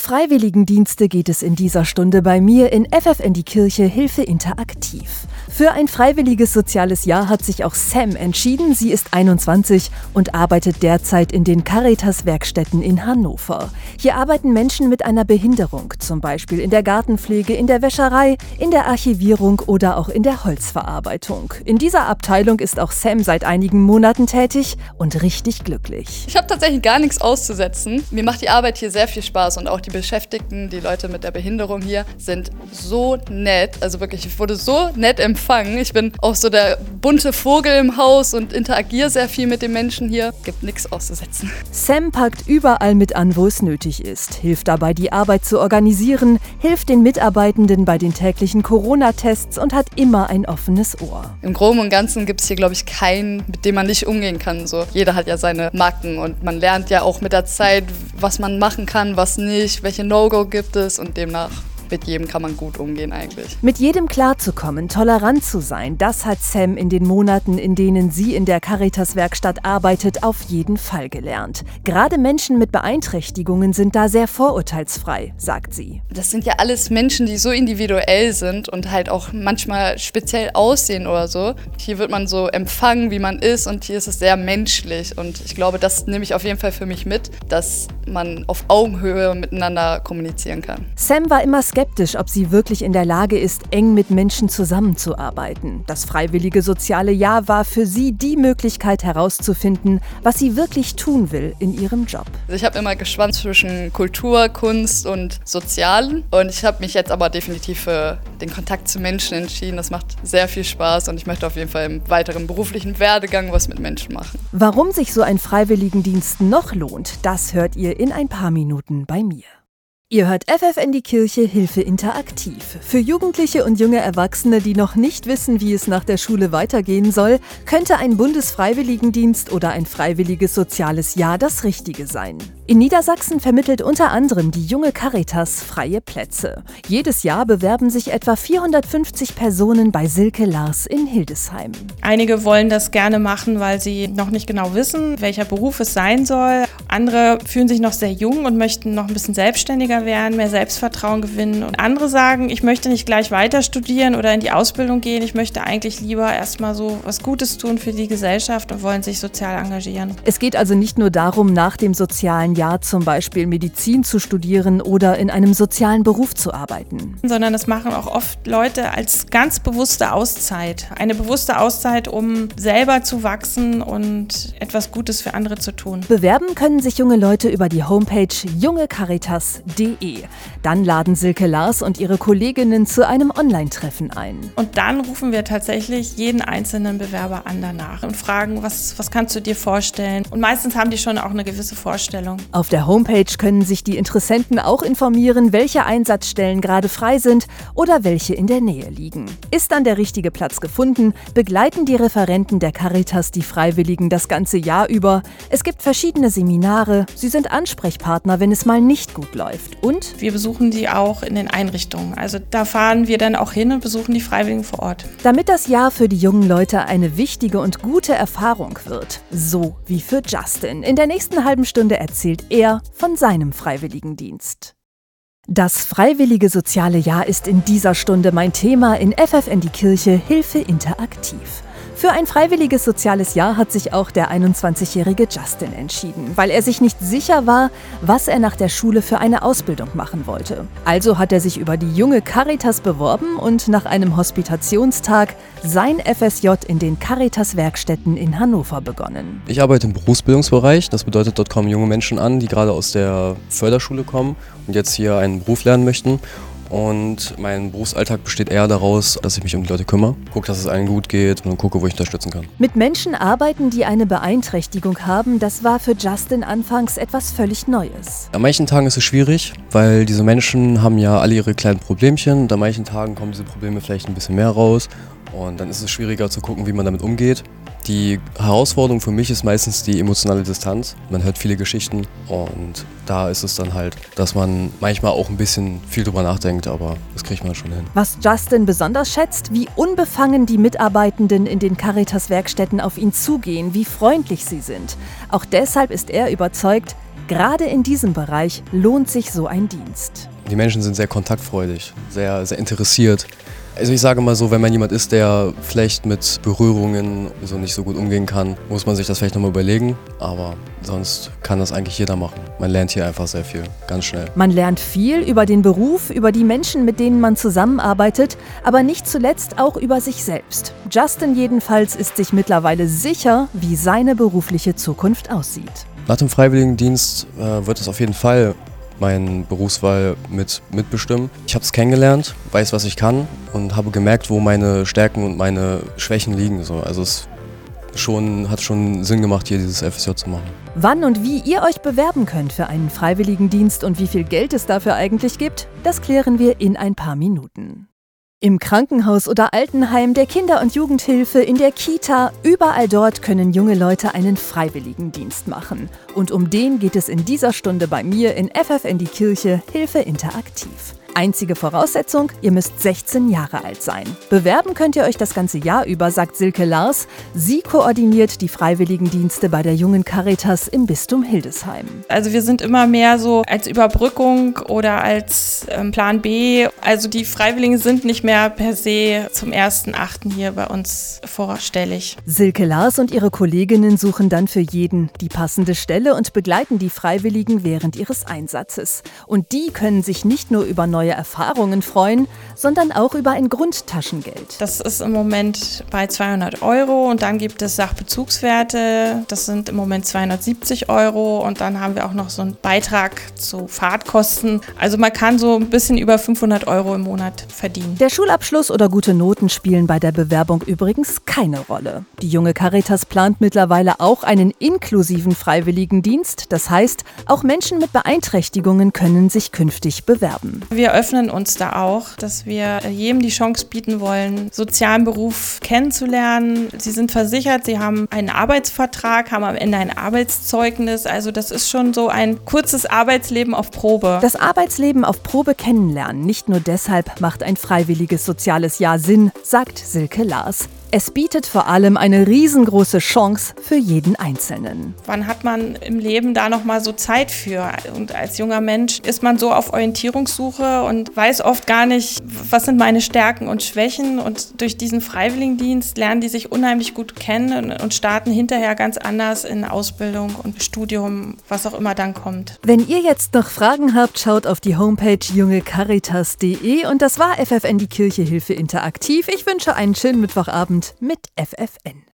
Freiwilligendienste geht es in dieser Stunde bei mir in FFN die Kirche Hilfe Interaktiv. Für ein freiwilliges soziales Jahr hat sich auch Sam entschieden. Sie ist 21 und arbeitet derzeit in den Caritas-Werkstätten in Hannover. Hier arbeiten Menschen mit einer Behinderung, zum Beispiel in der Gartenpflege, in der Wäscherei, in der Archivierung oder auch in der Holzverarbeitung. In dieser Abteilung ist auch Sam seit einigen Monaten tätig und richtig glücklich. Ich habe tatsächlich gar nichts auszusetzen. Mir macht die Arbeit hier sehr viel Spaß und auch die Beschäftigten, die Leute mit der Behinderung hier, sind so nett. Also wirklich, ich wurde so nett empfangen empfangen. Ich bin auch so der bunte Vogel im Haus und interagiere sehr viel mit den Menschen hier. Gibt nichts auszusetzen. Sam packt überall mit an, wo es nötig ist, hilft dabei, die Arbeit zu organisieren, hilft den Mitarbeitenden bei den täglichen Corona-Tests und hat immer ein offenes Ohr. Im Groben und Ganzen gibt es hier, glaube ich, keinen, mit dem man nicht umgehen kann. So, jeder hat ja seine Marken und man lernt ja auch mit der Zeit, was man machen kann, was nicht, welche No-Go gibt es und demnach mit jedem kann man gut umgehen eigentlich. Mit jedem klarzukommen, tolerant zu sein, das hat Sam in den Monaten, in denen sie in der Caritas-Werkstatt arbeitet, auf jeden Fall gelernt. Gerade Menschen mit Beeinträchtigungen sind da sehr vorurteilsfrei, sagt sie. Das sind ja alles Menschen, die so individuell sind und halt auch manchmal speziell aussehen oder so. Hier wird man so empfangen, wie man ist und hier ist es sehr menschlich und ich glaube, das nehme ich auf jeden Fall für mich mit, dass man auf Augenhöhe miteinander kommunizieren kann. Sam war immer skeptisch skeptisch, ob sie wirklich in der Lage ist, eng mit Menschen zusammenzuarbeiten. Das freiwillige soziale Jahr war für sie die Möglichkeit herauszufinden, was sie wirklich tun will in ihrem Job. Also ich habe immer geschwankt zwischen Kultur, Kunst und Sozialen und ich habe mich jetzt aber definitiv für den Kontakt zu Menschen entschieden. Das macht sehr viel Spaß und ich möchte auf jeden Fall im weiteren beruflichen Werdegang was mit Menschen machen. Warum sich so ein Freiwilligendienst noch lohnt, das hört ihr in ein paar Minuten bei mir. Ihr hört FFN die Kirche Hilfe interaktiv. Für Jugendliche und junge Erwachsene, die noch nicht wissen, wie es nach der Schule weitergehen soll, könnte ein Bundesfreiwilligendienst oder ein freiwilliges soziales Jahr das Richtige sein. In Niedersachsen vermittelt unter anderem die junge Caritas freie Plätze. Jedes Jahr bewerben sich etwa 450 Personen bei Silke Lars in Hildesheim. Einige wollen das gerne machen, weil sie noch nicht genau wissen, welcher Beruf es sein soll. Andere fühlen sich noch sehr jung und möchten noch ein bisschen selbstständiger werden, mehr Selbstvertrauen gewinnen. Und andere sagen, ich möchte nicht gleich weiter studieren oder in die Ausbildung gehen. Ich möchte eigentlich lieber erstmal so was Gutes tun für die Gesellschaft und wollen sich sozial engagieren. Es geht also nicht nur darum, nach dem sozialen Jahr zum Beispiel Medizin zu studieren oder in einem sozialen Beruf zu arbeiten. Sondern das machen auch oft Leute als ganz bewusste Auszeit. Eine bewusste Auszeit, um selber zu wachsen und etwas Gutes für andere zu tun. Bewerben können sich junge Leute über die Homepage jungecaritas.de. Dann laden Silke Lars und ihre Kolleginnen zu einem Online-Treffen ein. Und dann rufen wir tatsächlich jeden einzelnen Bewerber an danach und fragen, was, was kannst du dir vorstellen? Und meistens haben die schon auch eine gewisse Vorstellung. Auf der Homepage können sich die Interessenten auch informieren, welche Einsatzstellen gerade frei sind oder welche in der Nähe liegen. Ist dann der richtige Platz gefunden, begleiten die Referenten der Caritas die Freiwilligen das ganze Jahr über. Es gibt verschiedene Seminare, sie sind Ansprechpartner, wenn es mal nicht gut läuft. Und wir besuchen die auch in den Einrichtungen. Also da fahren wir dann auch hin und besuchen die Freiwilligen vor Ort. Damit das Jahr für die jungen Leute eine wichtige und gute Erfahrung wird. So wie für Justin. In der nächsten halben Stunde erzählt erzählt er von seinem Freiwilligendienst. Das freiwillige soziale Jahr ist in dieser Stunde mein Thema in FFN die Kirche Hilfe interaktiv. Für ein freiwilliges soziales Jahr hat sich auch der 21-jährige Justin entschieden, weil er sich nicht sicher war, was er nach der Schule für eine Ausbildung machen wollte. Also hat er sich über die junge Caritas beworben und nach einem Hospitationstag sein FSJ in den Caritas-Werkstätten in Hannover begonnen. Ich arbeite im Berufsbildungsbereich. Das bedeutet, dort kommen junge Menschen an, die gerade aus der Förderschule kommen und jetzt hier einen Beruf lernen möchten. Und mein Berufsalltag besteht eher daraus, dass ich mich um die Leute kümmere, gucke, dass es allen gut geht und gucke, wo ich unterstützen kann. Mit Menschen arbeiten, die eine Beeinträchtigung haben, das war für Justin anfangs etwas völlig Neues. An manchen Tagen ist es schwierig, weil diese Menschen haben ja alle ihre kleinen Problemchen und an manchen Tagen kommen diese Probleme vielleicht ein bisschen mehr raus und dann ist es schwieriger zu gucken, wie man damit umgeht. Die Herausforderung für mich ist meistens die emotionale Distanz. Man hört viele Geschichten und da ist es dann halt, dass man manchmal auch ein bisschen viel drüber nachdenkt, aber das kriegt man schon hin. Was Justin besonders schätzt, wie unbefangen die Mitarbeitenden in den Caritas-Werkstätten auf ihn zugehen, wie freundlich sie sind. Auch deshalb ist er überzeugt, Gerade in diesem Bereich lohnt sich so ein Dienst. Die Menschen sind sehr kontaktfreudig, sehr, sehr interessiert. Also ich sage mal so, wenn man jemand ist, der vielleicht mit Berührungen so nicht so gut umgehen kann, muss man sich das vielleicht nochmal überlegen. Aber sonst kann das eigentlich jeder machen. Man lernt hier einfach sehr viel, ganz schnell. Man lernt viel über den Beruf, über die Menschen, mit denen man zusammenarbeitet, aber nicht zuletzt auch über sich selbst. Justin jedenfalls ist sich mittlerweile sicher, wie seine berufliche Zukunft aussieht. Nach dem Freiwilligendienst äh, wird es auf jeden Fall meine Berufswahl mit, mitbestimmen. Ich habe es kennengelernt, weiß, was ich kann und habe gemerkt, wo meine Stärken und meine Schwächen liegen. So. Also es schon, hat schon Sinn gemacht, hier dieses FSJ zu machen. Wann und wie ihr euch bewerben könnt für einen Freiwilligendienst und wie viel Geld es dafür eigentlich gibt, das klären wir in ein paar Minuten. Im Krankenhaus oder Altenheim, der Kinder- und Jugendhilfe, in der Kita, überall dort können junge Leute einen Freiwilligendienst machen. Und um den geht es in dieser Stunde bei mir in FFN die Kirche Hilfe Interaktiv. Einzige Voraussetzung, ihr müsst 16 Jahre alt sein. Bewerben könnt ihr euch das ganze Jahr über, sagt Silke Lars. Sie koordiniert die Freiwilligendienste bei der jungen Caritas im Bistum Hildesheim. Also wir sind immer mehr so als Überbrückung oder als ähm, Plan B. Also die Freiwilligen sind nicht mehr per se zum 1.8. hier bei uns vorstellig. Silke Lars und ihre Kolleginnen suchen dann für jeden die passende Stelle und begleiten die Freiwilligen während ihres Einsatzes. Und die können sich nicht nur über neue Erfahrungen freuen, sondern auch über ein Grundtaschengeld. Das ist im Moment bei 200 Euro und dann gibt es Sachbezugswerte. Das sind im Moment 270 Euro und dann haben wir auch noch so einen Beitrag zu Fahrtkosten. Also man kann so ein bisschen über 500 Euro im Monat verdienen. Der Schulabschluss oder gute Noten spielen bei der Bewerbung übrigens keine Rolle. Die junge Caritas plant mittlerweile auch einen inklusiven Freiwilligendienst. Das heißt, auch Menschen mit Beeinträchtigungen können sich künftig bewerben. Wir öffnen uns da auch, dass wir jedem die Chance bieten wollen, sozialen Beruf kennenzulernen. Sie sind versichert, sie haben einen Arbeitsvertrag, haben am Ende ein Arbeitszeugnis. Also das ist schon so ein kurzes Arbeitsleben auf Probe. Das Arbeitsleben auf Probe kennenlernen. Nicht nur deshalb macht ein freiwilliges soziales Jahr Sinn, sagt Silke Lars. Es bietet vor allem eine riesengroße Chance für jeden Einzelnen. Wann hat man im Leben da noch mal so Zeit für? Und als junger Mensch ist man so auf Orientierungssuche und weiß oft gar nicht, was sind meine Stärken und Schwächen. Und durch diesen Freiwilligendienst lernen die sich unheimlich gut kennen und starten hinterher ganz anders in Ausbildung und Studium, was auch immer dann kommt. Wenn ihr jetzt noch Fragen habt, schaut auf die Homepage jungecaritas.de und das war FFN die Kirche Hilfe interaktiv. Ich wünsche einen schönen Mittwochabend mit FFN.